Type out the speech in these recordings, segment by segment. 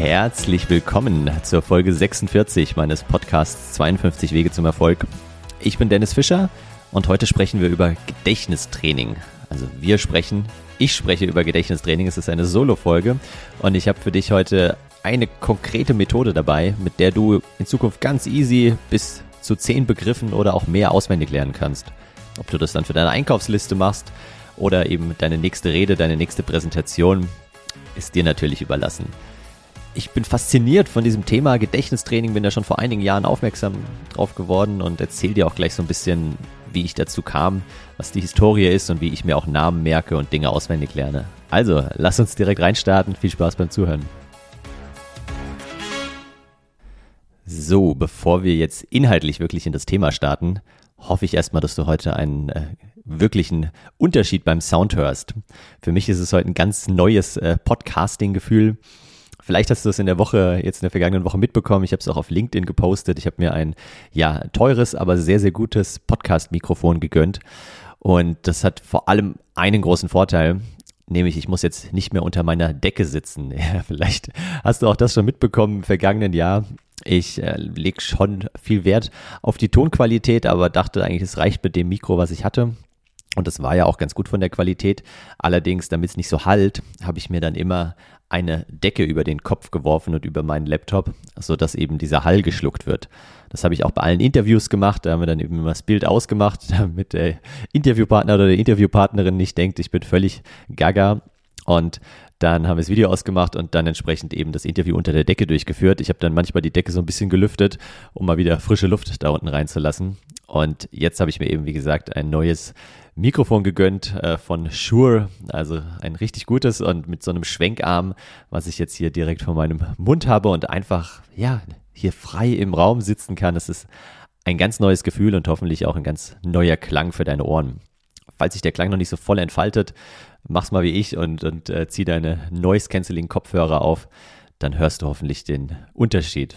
Herzlich willkommen zur Folge 46 meines Podcasts 52 Wege zum Erfolg. Ich bin Dennis Fischer und heute sprechen wir über Gedächtnistraining. Also wir sprechen, ich spreche über Gedächtnistraining. Es ist eine Solo-Folge und ich habe für dich heute eine konkrete Methode dabei, mit der du in Zukunft ganz easy bis zu zehn Begriffen oder auch mehr auswendig lernen kannst. Ob du das dann für deine Einkaufsliste machst oder eben deine nächste Rede, deine nächste Präsentation, ist dir natürlich überlassen. Ich bin fasziniert von diesem Thema Gedächtnistraining, bin da schon vor einigen Jahren aufmerksam drauf geworden und erzähle dir auch gleich so ein bisschen, wie ich dazu kam, was die Historie ist und wie ich mir auch Namen merke und Dinge auswendig lerne. Also, lass uns direkt reinstarten. Viel Spaß beim Zuhören. So, bevor wir jetzt inhaltlich wirklich in das Thema starten, hoffe ich erstmal, dass du heute einen äh, wirklichen Unterschied beim Sound hörst. Für mich ist es heute ein ganz neues äh, Podcasting-Gefühl. Vielleicht hast du es in der Woche, jetzt in der vergangenen Woche mitbekommen. Ich habe es auch auf LinkedIn gepostet. Ich habe mir ein, ja, teures, aber sehr, sehr gutes Podcast-Mikrofon gegönnt. Und das hat vor allem einen großen Vorteil, nämlich ich muss jetzt nicht mehr unter meiner Decke sitzen. Ja, vielleicht hast du auch das schon mitbekommen im vergangenen Jahr. Ich äh, lege schon viel Wert auf die Tonqualität, aber dachte eigentlich, es reicht mit dem Mikro, was ich hatte. Und das war ja auch ganz gut von der Qualität. Allerdings, damit es nicht so halt, habe ich mir dann immer eine Decke über den Kopf geworfen und über meinen Laptop, sodass eben dieser Hall geschluckt wird. Das habe ich auch bei allen Interviews gemacht. Da haben wir dann eben immer das Bild ausgemacht, damit der Interviewpartner oder die Interviewpartnerin nicht denkt, ich bin völlig gaga. Und dann haben wir das Video ausgemacht und dann entsprechend eben das Interview unter der Decke durchgeführt. Ich habe dann manchmal die Decke so ein bisschen gelüftet, um mal wieder frische Luft da unten reinzulassen. Und jetzt habe ich mir eben, wie gesagt, ein neues Mikrofon gegönnt äh, von Shure, also ein richtig gutes und mit so einem Schwenkarm, was ich jetzt hier direkt vor meinem Mund habe und einfach, ja, hier frei im Raum sitzen kann. Das ist ein ganz neues Gefühl und hoffentlich auch ein ganz neuer Klang für deine Ohren. Falls sich der Klang noch nicht so voll entfaltet, mach's mal wie ich und, und äh, zieh deine Noise-Canceling-Kopfhörer auf, dann hörst du hoffentlich den Unterschied.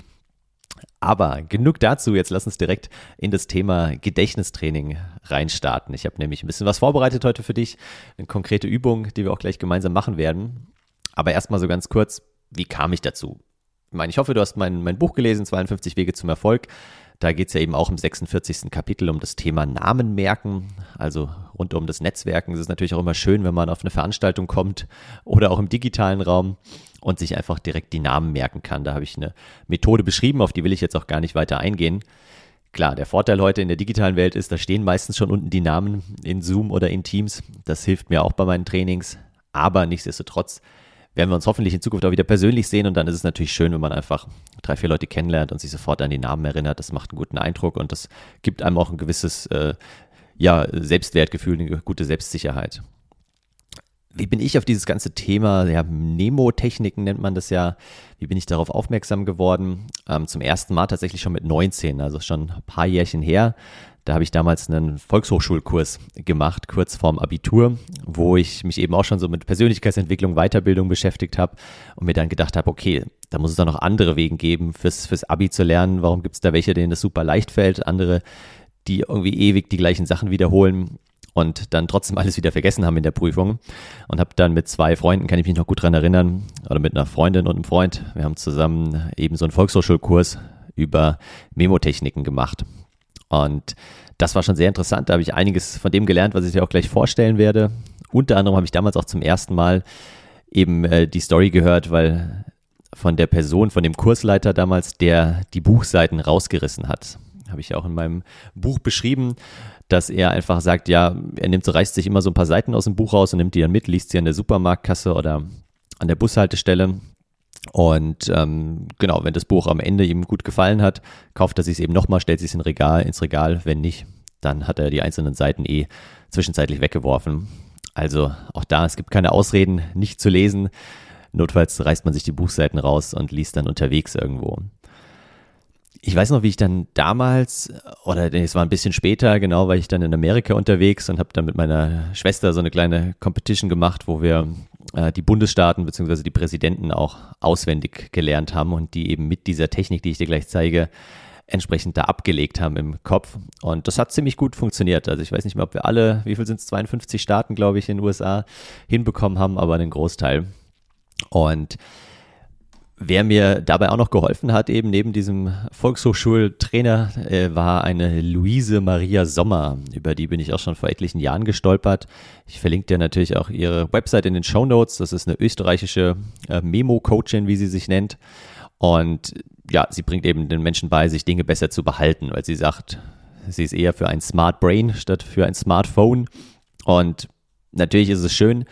Aber genug dazu, jetzt lass uns direkt in das Thema Gedächtnistraining reinstarten. Ich habe nämlich ein bisschen was vorbereitet heute für dich, eine konkrete Übung, die wir auch gleich gemeinsam machen werden. Aber erstmal so ganz kurz, wie kam ich dazu? Ich meine, ich hoffe, du hast mein, mein Buch gelesen, 52 Wege zum Erfolg. Da geht es ja eben auch im 46. Kapitel um das Thema Namen merken, also rund um das Netzwerken. Es ist natürlich auch immer schön, wenn man auf eine Veranstaltung kommt oder auch im digitalen Raum und sich einfach direkt die Namen merken kann. Da habe ich eine Methode beschrieben, auf die will ich jetzt auch gar nicht weiter eingehen. Klar, der Vorteil heute in der digitalen Welt ist, da stehen meistens schon unten die Namen in Zoom oder in Teams. Das hilft mir auch bei meinen Trainings. Aber nichtsdestotrotz werden wir uns hoffentlich in Zukunft auch wieder persönlich sehen und dann ist es natürlich schön, wenn man einfach drei, vier Leute kennenlernt und sich sofort an die Namen erinnert. Das macht einen guten Eindruck und das gibt einem auch ein gewisses äh, ja, Selbstwertgefühl, eine gute Selbstsicherheit wie bin ich auf dieses ganze Thema, ja, Nemotechniken nennt man das ja, wie bin ich darauf aufmerksam geworden? Ähm, zum ersten Mal tatsächlich schon mit 19, also schon ein paar Jährchen her. Da habe ich damals einen Volkshochschulkurs gemacht, kurz vorm Abitur, wo ich mich eben auch schon so mit Persönlichkeitsentwicklung, Weiterbildung beschäftigt habe und mir dann gedacht habe, okay, da muss es doch noch andere Wege geben, fürs, fürs Abi zu lernen. Warum gibt es da welche, denen das super leicht fällt, andere, die irgendwie ewig die gleichen Sachen wiederholen? Und dann trotzdem alles wieder vergessen haben in der Prüfung und habe dann mit zwei Freunden, kann ich mich noch gut dran erinnern, oder mit einer Freundin und einem Freund, wir haben zusammen eben so einen Volkshochschulkurs über Memotechniken gemacht. Und das war schon sehr interessant, da habe ich einiges von dem gelernt, was ich dir auch gleich vorstellen werde. Unter anderem habe ich damals auch zum ersten Mal eben äh, die Story gehört, weil von der Person, von dem Kursleiter damals, der die Buchseiten rausgerissen hat. Habe ich auch in meinem Buch beschrieben dass er einfach sagt, ja, er nimmt so, reißt sich immer so ein paar Seiten aus dem Buch raus und nimmt die dann mit, liest sie an der Supermarktkasse oder an der Bushaltestelle. Und ähm, genau, wenn das Buch am Ende ihm gut gefallen hat, kauft er sich es eben nochmal, stellt sich es in Regal, ins Regal. Wenn nicht, dann hat er die einzelnen Seiten eh zwischenzeitlich weggeworfen. Also auch da, es gibt keine Ausreden, nicht zu lesen. Notfalls reißt man sich die Buchseiten raus und liest dann unterwegs irgendwo ich weiß noch, wie ich dann damals, oder es war ein bisschen später, genau, weil ich dann in Amerika unterwegs und habe dann mit meiner Schwester so eine kleine Competition gemacht, wo wir äh, die Bundesstaaten bzw. die Präsidenten auch auswendig gelernt haben und die eben mit dieser Technik, die ich dir gleich zeige, entsprechend da abgelegt haben im Kopf. Und das hat ziemlich gut funktioniert. Also ich weiß nicht mehr, ob wir alle, wie viel sind es, 52 Staaten, glaube ich, in den USA hinbekommen haben, aber einen Großteil. Und Wer mir dabei auch noch geholfen hat, eben neben diesem Volkshochschultrainer, äh, war eine Luise Maria Sommer. Über die bin ich auch schon vor etlichen Jahren gestolpert. Ich verlinke dir natürlich auch ihre Website in den Show Notes. Das ist eine österreichische äh, Memo-Coachin, wie sie sich nennt. Und ja, sie bringt eben den Menschen bei, sich Dinge besser zu behalten, weil sie sagt, sie ist eher für ein Smart Brain statt für ein Smartphone. Und natürlich ist es schön,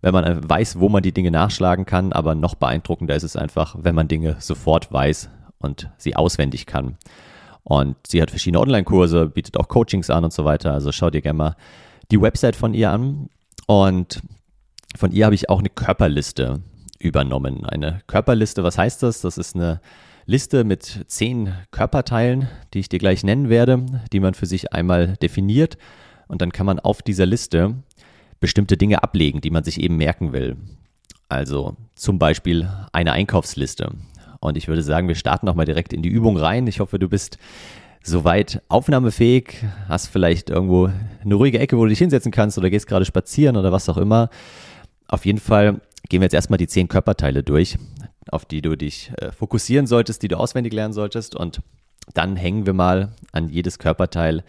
wenn man weiß, wo man die Dinge nachschlagen kann, aber noch beeindruckender ist es einfach, wenn man Dinge sofort weiß und sie auswendig kann. Und sie hat verschiedene Online-Kurse, bietet auch Coachings an und so weiter. Also schau dir gerne mal die Website von ihr an. Und von ihr habe ich auch eine Körperliste übernommen. Eine Körperliste, was heißt das? Das ist eine Liste mit zehn Körperteilen, die ich dir gleich nennen werde, die man für sich einmal definiert. Und dann kann man auf dieser Liste bestimmte Dinge ablegen, die man sich eben merken will. Also zum Beispiel eine Einkaufsliste. Und ich würde sagen, wir starten nochmal direkt in die Übung rein. Ich hoffe, du bist soweit aufnahmefähig, hast vielleicht irgendwo eine ruhige Ecke, wo du dich hinsetzen kannst oder gehst gerade spazieren oder was auch immer. Auf jeden Fall gehen wir jetzt erstmal die zehn Körperteile durch, auf die du dich äh, fokussieren solltest, die du auswendig lernen solltest. Und dann hängen wir mal an jedes Körperteil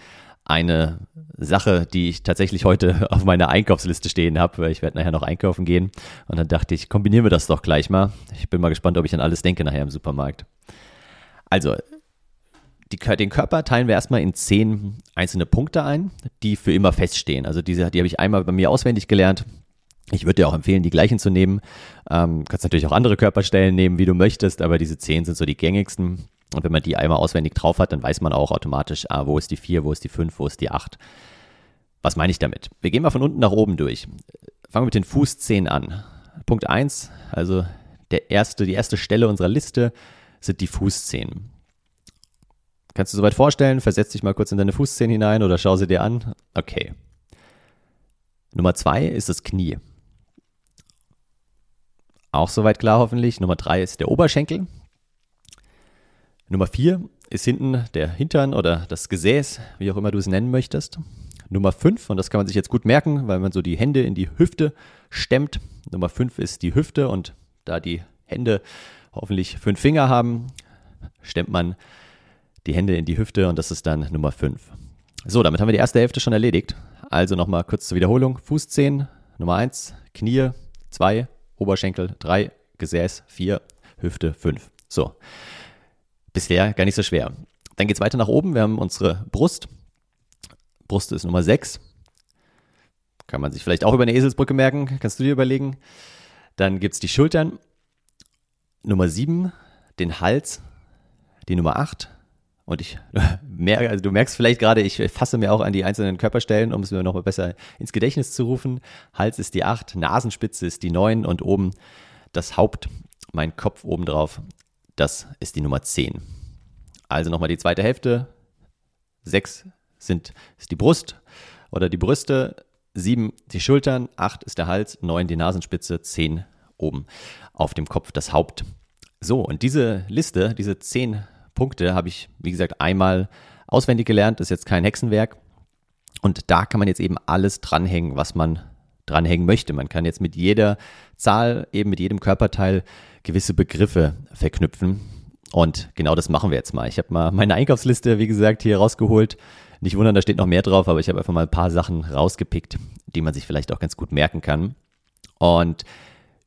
eine Sache, die ich tatsächlich heute auf meiner Einkaufsliste stehen habe, weil ich werde nachher noch einkaufen gehen. Und dann dachte ich, kombinieren wir das doch gleich mal. Ich bin mal gespannt, ob ich an alles denke nachher im Supermarkt. Also, die, den Körper teilen wir erstmal in zehn einzelne Punkte ein, die für immer feststehen. Also diese, die habe ich einmal bei mir auswendig gelernt. Ich würde dir auch empfehlen, die gleichen zu nehmen. Ähm, kannst natürlich auch andere Körperstellen nehmen, wie du möchtest, aber diese zehn sind so die gängigsten. Und wenn man die einmal auswendig drauf hat, dann weiß man auch automatisch, ah, wo ist die 4, wo ist die 5, wo ist die 8. Was meine ich damit? Wir gehen mal von unten nach oben durch. Fangen wir mit den Fußzehen an. Punkt 1, also der erste, die erste Stelle unserer Liste sind die Fußzehen. Kannst du soweit vorstellen? Versetz dich mal kurz in deine Fußzehen hinein oder schau sie dir an. Okay. Nummer 2 ist das Knie. Auch soweit klar hoffentlich. Nummer 3 ist der Oberschenkel. Nummer vier ist hinten der Hintern oder das Gesäß, wie auch immer du es nennen möchtest. Nummer fünf, und das kann man sich jetzt gut merken, weil man so die Hände in die Hüfte stemmt. Nummer fünf ist die Hüfte und da die Hände hoffentlich fünf Finger haben, stemmt man die Hände in die Hüfte und das ist dann Nummer fünf. So, damit haben wir die erste Hälfte schon erledigt. Also nochmal kurz zur Wiederholung. Fußzehen, Nummer eins, Knie, zwei, Oberschenkel, drei, Gesäß, vier, Hüfte, fünf. So, bisher gar nicht so schwer. Dann geht es weiter nach oben. Wir haben unsere Brust. Brust ist Nummer 6. Kann man sich vielleicht auch über eine Eselsbrücke merken. Kannst du dir überlegen. Dann gibt es die Schultern. Nummer 7. Den Hals. Die Nummer 8. Und ich merke, also du merkst vielleicht gerade, ich fasse mir auch an die einzelnen Körperstellen, um es mir noch besser ins Gedächtnis zu rufen. Hals ist die 8, Nasenspitze ist die 9 und oben das Haupt, mein Kopf oben drauf, das ist die Nummer 10. Also nochmal die zweite Hälfte. 6 sind, ist die Brust oder die Brüste, 7 die Schultern, 8 ist der Hals, 9 die Nasenspitze, 10 oben auf dem Kopf das Haupt. So, und diese Liste, diese 10 Punkte habe ich, wie gesagt, einmal auswendig gelernt. Das ist jetzt kein Hexenwerk. Und da kann man jetzt eben alles dranhängen, was man dranhängen möchte. Man kann jetzt mit jeder Zahl, eben mit jedem Körperteil gewisse Begriffe verknüpfen. Und genau das machen wir jetzt mal. Ich habe mal meine Einkaufsliste, wie gesagt, hier rausgeholt. Nicht wundern, da steht noch mehr drauf, aber ich habe einfach mal ein paar Sachen rausgepickt, die man sich vielleicht auch ganz gut merken kann. Und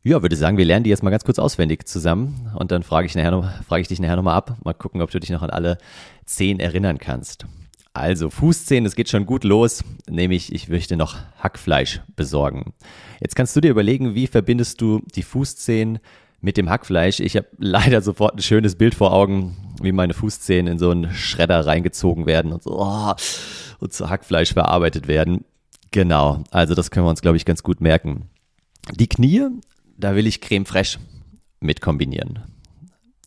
ja, würde sagen, wir lernen die jetzt mal ganz kurz auswendig zusammen und dann frage ich, nachher noch, frage ich dich nachher nochmal ab. Mal gucken, ob du dich noch an alle zehn erinnern kannst. Also Fußzehen, es geht schon gut los, nämlich ich möchte noch Hackfleisch besorgen. Jetzt kannst du dir überlegen, wie verbindest du die Fußzehen mit dem Hackfleisch. Ich habe leider sofort ein schönes Bild vor Augen, wie meine Fußzehen in so einen Schredder reingezogen werden und so oh, und zu Hackfleisch verarbeitet werden. Genau, also das können wir uns, glaube ich, ganz gut merken. Die Knie, da will ich Creme Fraiche mit kombinieren.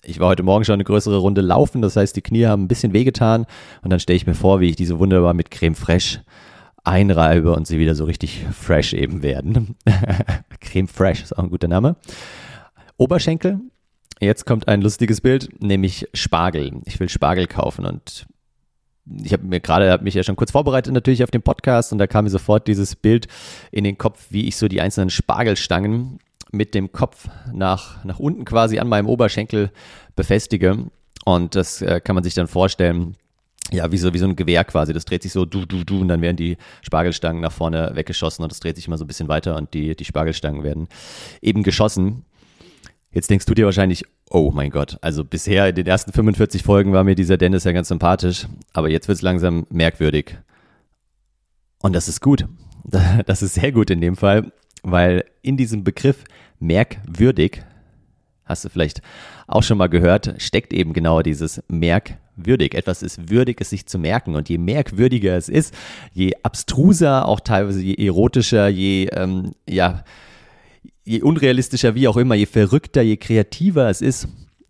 Ich war heute Morgen schon eine größere Runde laufen, das heißt, die Knie haben ein bisschen wehgetan und dann stelle ich mir vor, wie ich diese wunderbar mit Creme Fraiche einreibe und sie wieder so richtig fresh eben werden. Creme Fraiche ist auch ein guter Name. Oberschenkel. Jetzt kommt ein lustiges Bild, nämlich Spargel. Ich will Spargel kaufen und ich habe mir gerade, habe mich ja schon kurz vorbereitet natürlich auf den Podcast und da kam mir sofort dieses Bild in den Kopf, wie ich so die einzelnen Spargelstangen mit dem Kopf nach, nach unten quasi an meinem Oberschenkel befestige. Und das äh, kann man sich dann vorstellen, ja, wie so, wie so ein Gewehr quasi. Das dreht sich so du, du, du und dann werden die Spargelstangen nach vorne weggeschossen und das dreht sich immer so ein bisschen weiter und die, die Spargelstangen werden eben geschossen. Jetzt denkst du dir wahrscheinlich, oh mein Gott, also bisher in den ersten 45 Folgen war mir dieser Dennis ja ganz sympathisch, aber jetzt wird es langsam merkwürdig. Und das ist gut. Das ist sehr gut in dem Fall, weil in diesem Begriff merkwürdig, hast du vielleicht auch schon mal gehört, steckt eben genau dieses merkwürdig. Etwas ist würdig, es sich zu merken. Und je merkwürdiger es ist, je abstruser, auch teilweise je erotischer, je, ähm, ja, je unrealistischer, wie auch immer, je verrückter, je kreativer es ist,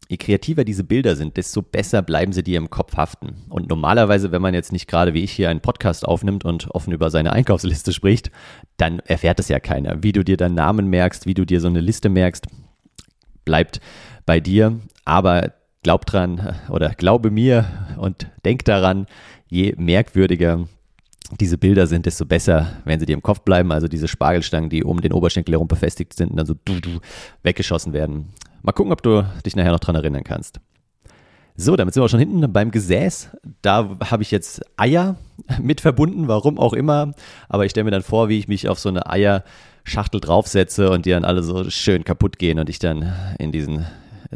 je kreativer diese Bilder sind, desto besser bleiben sie dir im Kopf haften. Und normalerweise, wenn man jetzt nicht gerade wie ich hier einen Podcast aufnimmt und offen über seine Einkaufsliste spricht, dann erfährt es ja keiner. Wie du dir deinen Namen merkst, wie du dir so eine Liste merkst, bleibt bei dir. Aber glaub dran oder glaube mir und denk daran, je merkwürdiger diese Bilder sind, desto besser, wenn sie dir im Kopf bleiben. Also diese Spargelstangen, die um den Oberschenkel herum befestigt sind und dann so du, du weggeschossen werden. Mal gucken, ob du dich nachher noch dran erinnern kannst. So, damit sind wir auch schon hinten beim Gesäß. Da habe ich jetzt Eier mit verbunden, warum auch immer. Aber ich stelle mir dann vor, wie ich mich auf so eine Eierschachtel draufsetze und die dann alle so schön kaputt gehen und ich dann in diesen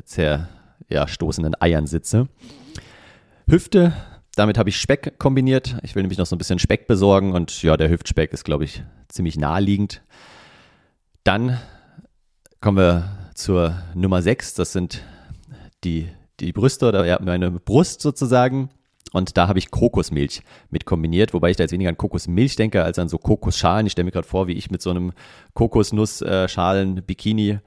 zerstoßenden ja, Eiern sitze. Hüfte, damit habe ich Speck kombiniert. Ich will nämlich noch so ein bisschen Speck besorgen und ja, der Hüftspeck ist, glaube ich, ziemlich naheliegend. Dann kommen wir zur Nummer 6. Das sind die, die Brüste oder ja, meine Brust sozusagen. Und da habe ich Kokosmilch mit kombiniert, wobei ich da jetzt weniger an Kokosmilch denke als an so Kokosschalen. Ich stelle mir gerade vor, wie ich mit so einem Kokosnussschalen-Bikini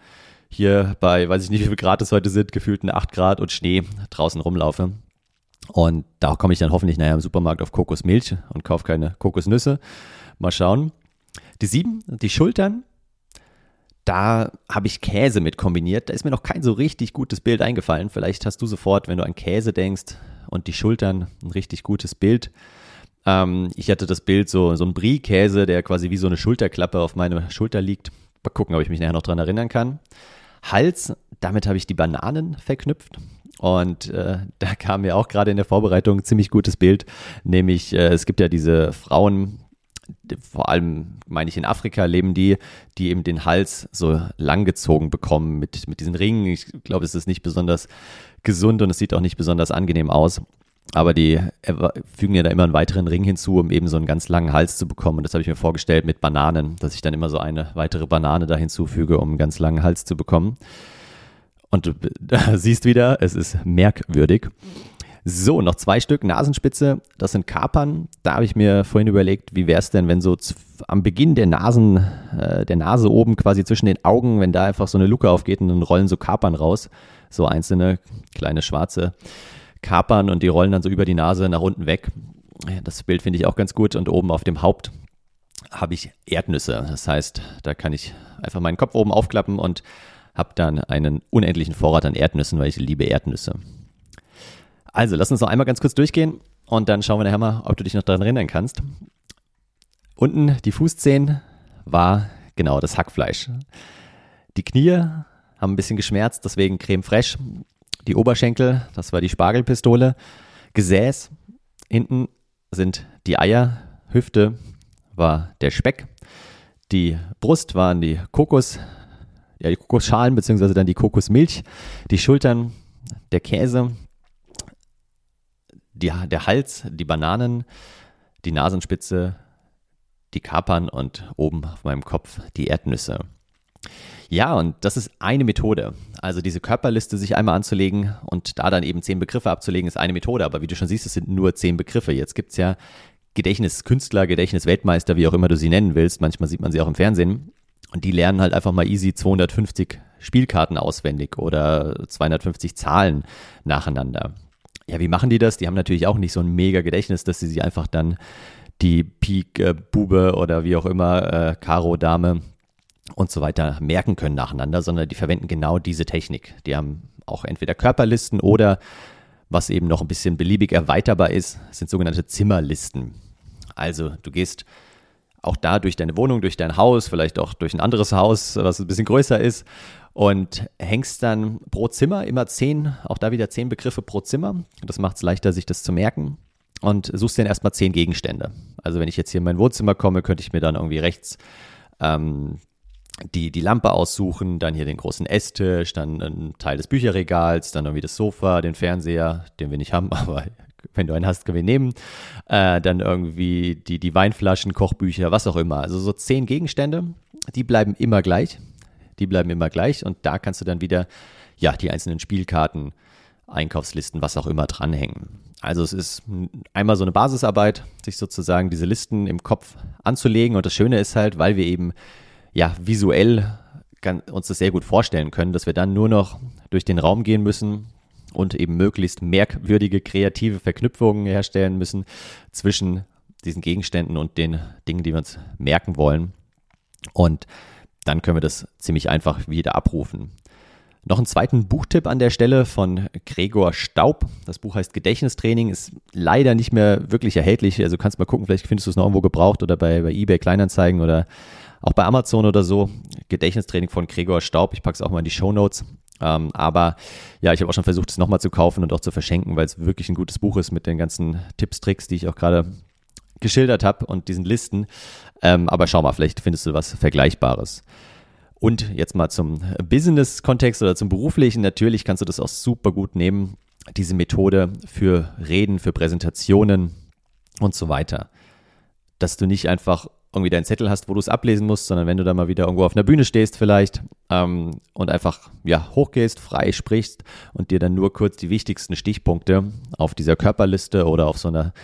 hier bei, weiß ich nicht, wie viel Grad es heute sind, gefühlten 8 Grad und Schnee draußen rumlaufe. Und da komme ich dann hoffentlich nachher im Supermarkt auf Kokosmilch und kaufe keine Kokosnüsse. Mal schauen. Die sieben, die Schultern, da habe ich Käse mit kombiniert. Da ist mir noch kein so richtig gutes Bild eingefallen. Vielleicht hast du sofort, wenn du an Käse denkst und die Schultern, ein richtig gutes Bild. Ähm, ich hatte das Bild so, so ein Brie-Käse, der quasi wie so eine Schulterklappe auf meiner Schulter liegt. Mal gucken, ob ich mich nachher noch dran erinnern kann. Hals, damit habe ich die Bananen verknüpft. Und äh, da kam mir auch gerade in der Vorbereitung ein ziemlich gutes Bild, nämlich äh, es gibt ja diese Frauen, vor allem meine ich in Afrika leben die, die eben den Hals so langgezogen bekommen mit, mit diesen Ringen. Ich glaube, es ist nicht besonders gesund und es sieht auch nicht besonders angenehm aus. Aber die fügen ja da immer einen weiteren Ring hinzu, um eben so einen ganz langen Hals zu bekommen. Und das habe ich mir vorgestellt mit Bananen, dass ich dann immer so eine weitere Banane da hinzufüge, um einen ganz langen Hals zu bekommen. Und du siehst wieder, es ist merkwürdig. So, noch zwei Stück Nasenspitze. Das sind Kapern. Da habe ich mir vorhin überlegt, wie wäre es denn, wenn so am Beginn der Nasen, äh, der Nase oben quasi zwischen den Augen, wenn da einfach so eine Luke aufgeht und dann rollen so Kapern raus. So einzelne kleine schwarze Kapern und die rollen dann so über die Nase nach unten weg. Das Bild finde ich auch ganz gut. Und oben auf dem Haupt habe ich Erdnüsse. Das heißt, da kann ich einfach meinen Kopf oben aufklappen und habe dann einen unendlichen Vorrat an Erdnüssen, weil ich liebe Erdnüsse. Also, lass uns noch einmal ganz kurz durchgehen und dann schauen wir nachher mal, ob du dich noch daran erinnern kannst. Unten die Fußzehen war genau das Hackfleisch. Die Knie haben ein bisschen geschmerzt, deswegen Creme Fraiche. Die Oberschenkel, das war die Spargelpistole. Gesäß, hinten sind die Eier. Hüfte war der Speck. Die Brust waren die Kokos, ja, die Kokosschalen, beziehungsweise dann die Kokosmilch. Die Schultern, der Käse die, der Hals, die Bananen, die Nasenspitze, die Kapern und oben auf meinem Kopf die Erdnüsse. Ja, und das ist eine Methode. Also diese Körperliste sich einmal anzulegen und da dann eben zehn Begriffe abzulegen, ist eine Methode. Aber wie du schon siehst, es sind nur zehn Begriffe. Jetzt gibt es ja Gedächtniskünstler, Gedächtnisweltmeister, wie auch immer du sie nennen willst. Manchmal sieht man sie auch im Fernsehen. Und die lernen halt einfach mal easy 250 Spielkarten auswendig oder 250 Zahlen nacheinander. Ja, wie machen die das? Die haben natürlich auch nicht so ein mega Gedächtnis, dass sie sich einfach dann die Pik, äh, Bube oder wie auch immer, äh, Karo, Dame und so weiter merken können nacheinander, sondern die verwenden genau diese Technik. Die haben auch entweder Körperlisten oder, was eben noch ein bisschen beliebig erweiterbar ist, sind sogenannte Zimmerlisten. Also du gehst auch da durch deine Wohnung, durch dein Haus, vielleicht auch durch ein anderes Haus, was ein bisschen größer ist und hängst dann pro Zimmer immer zehn, auch da wieder zehn Begriffe pro Zimmer. Das macht es leichter, sich das zu merken. Und suchst dann erstmal zehn Gegenstände. Also wenn ich jetzt hier in mein Wohnzimmer komme, könnte ich mir dann irgendwie rechts ähm, die, die Lampe aussuchen, dann hier den großen Esstisch, dann ein Teil des Bücherregals, dann irgendwie das Sofa, den Fernseher, den wir nicht haben, aber wenn du einen hast, können wir nehmen. Äh, dann irgendwie die, die Weinflaschen, Kochbücher, was auch immer. Also so zehn Gegenstände, die bleiben immer gleich. Die bleiben immer gleich und da kannst du dann wieder, ja, die einzelnen Spielkarten, Einkaufslisten, was auch immer dranhängen. Also es ist einmal so eine Basisarbeit, sich sozusagen diese Listen im Kopf anzulegen. Und das Schöne ist halt, weil wir eben ja visuell uns das sehr gut vorstellen können, dass wir dann nur noch durch den Raum gehen müssen, und eben möglichst merkwürdige kreative Verknüpfungen herstellen müssen zwischen diesen Gegenständen und den Dingen, die wir uns merken wollen. Und dann können wir das ziemlich einfach wieder abrufen. Noch einen zweiten Buchtipp an der Stelle von Gregor Staub. Das Buch heißt Gedächtnistraining, ist leider nicht mehr wirklich erhältlich. Also kannst mal gucken, vielleicht findest du es noch irgendwo gebraucht oder bei, bei eBay Kleinanzeigen oder auch bei Amazon oder so. Gedächtnistraining von Gregor Staub. Ich packe es auch mal in die Show Notes. Ähm, aber ja, ich habe auch schon versucht, es nochmal zu kaufen und auch zu verschenken, weil es wirklich ein gutes Buch ist mit den ganzen Tipps, Tricks, die ich auch gerade geschildert habe und diesen Listen. Ähm, aber schau mal, vielleicht findest du was Vergleichbares. Und jetzt mal zum Business-Kontext oder zum beruflichen. Natürlich kannst du das auch super gut nehmen, diese Methode für Reden, für Präsentationen und so weiter. Dass du nicht einfach irgendwie deinen Zettel hast, wo du es ablesen musst, sondern wenn du da mal wieder irgendwo auf einer Bühne stehst vielleicht ähm, und einfach ja hochgehst, frei sprichst und dir dann nur kurz die wichtigsten Stichpunkte auf dieser Körperliste oder auf so einer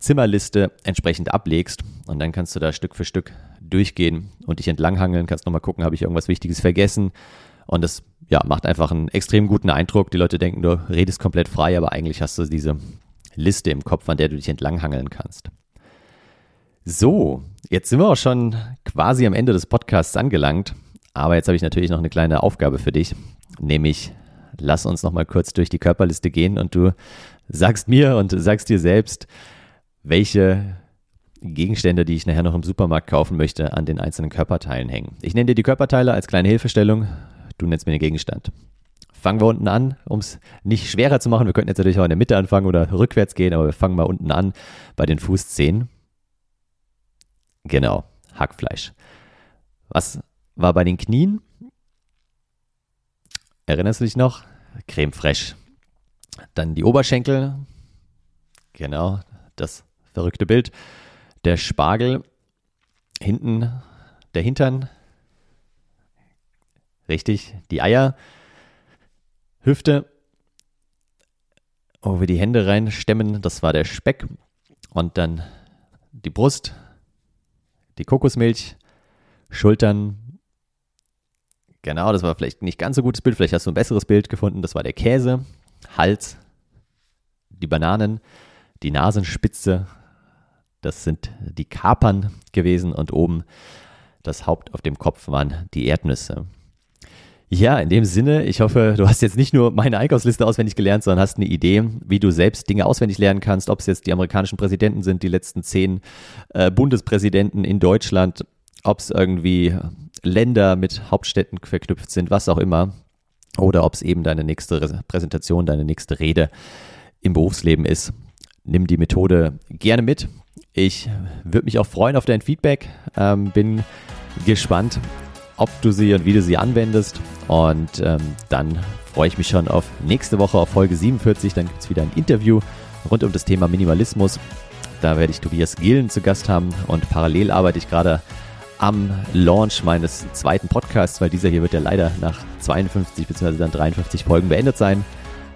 Zimmerliste entsprechend ablegst und dann kannst du da Stück für Stück durchgehen und dich entlanghangeln, kannst nochmal gucken, habe ich irgendwas Wichtiges vergessen und das ja, macht einfach einen extrem guten Eindruck. Die Leute denken, du redest komplett frei, aber eigentlich hast du diese Liste im Kopf, an der du dich entlanghangeln kannst. So, jetzt sind wir auch schon quasi am Ende des Podcasts angelangt. Aber jetzt habe ich natürlich noch eine kleine Aufgabe für dich, nämlich lass uns noch mal kurz durch die Körperliste gehen und du sagst mir und sagst dir selbst, welche Gegenstände, die ich nachher noch im Supermarkt kaufen möchte, an den einzelnen Körperteilen hängen. Ich nenne dir die Körperteile als kleine Hilfestellung, du nennst mir den Gegenstand. Fangen wir unten an, um es nicht schwerer zu machen. Wir könnten jetzt natürlich auch in der Mitte anfangen oder rückwärts gehen, aber wir fangen mal unten an bei den Fußzehen. Genau, Hackfleisch. Was war bei den Knien? Erinnerst du dich noch? Creme fraiche. Dann die Oberschenkel. Genau, das verrückte Bild. Der Spargel. Hinten der Hintern. Richtig, die Eier. Hüfte. Wo wir die Hände reinstemmen, das war der Speck. Und dann die Brust, die Kokosmilch, Schultern. Genau, das war vielleicht nicht ganz so gutes Bild. Vielleicht hast du ein besseres Bild gefunden. Das war der Käse, Hals, die Bananen, die Nasenspitze. Das sind die Kapern gewesen und oben das Haupt auf dem Kopf waren die Erdnüsse. Ja, in dem Sinne, ich hoffe, du hast jetzt nicht nur meine Einkaufsliste auswendig gelernt, sondern hast eine Idee, wie du selbst Dinge auswendig lernen kannst, ob es jetzt die amerikanischen Präsidenten sind, die letzten zehn äh, Bundespräsidenten in Deutschland, ob es irgendwie Länder mit Hauptstädten verknüpft sind, was auch immer, oder ob es eben deine nächste Präsentation, deine nächste Rede im Berufsleben ist. Nimm die Methode gerne mit. Ich würde mich auch freuen auf dein Feedback. Ähm, bin gespannt, ob du sie und wie du sie anwendest. Und ähm, dann freue ich mich schon auf nächste Woche auf Folge 47. Dann gibt es wieder ein Interview rund um das Thema Minimalismus. Da werde ich Tobias Gillen zu Gast haben und parallel arbeite ich gerade am Launch meines zweiten Podcasts, weil dieser hier wird ja leider nach 52 bzw. dann 53 Folgen beendet sein.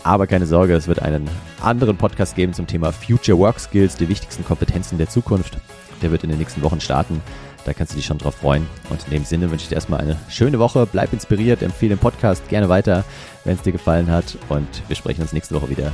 Aber keine Sorge, es wird einen anderen Podcast geben zum Thema Future Work Skills, die wichtigsten Kompetenzen der Zukunft. Der wird in den nächsten Wochen starten. Da kannst du dich schon drauf freuen. Und in dem Sinne wünsche ich dir erstmal eine schöne Woche. Bleib inspiriert, empfehle den Podcast gerne weiter, wenn es dir gefallen hat. Und wir sprechen uns nächste Woche wieder.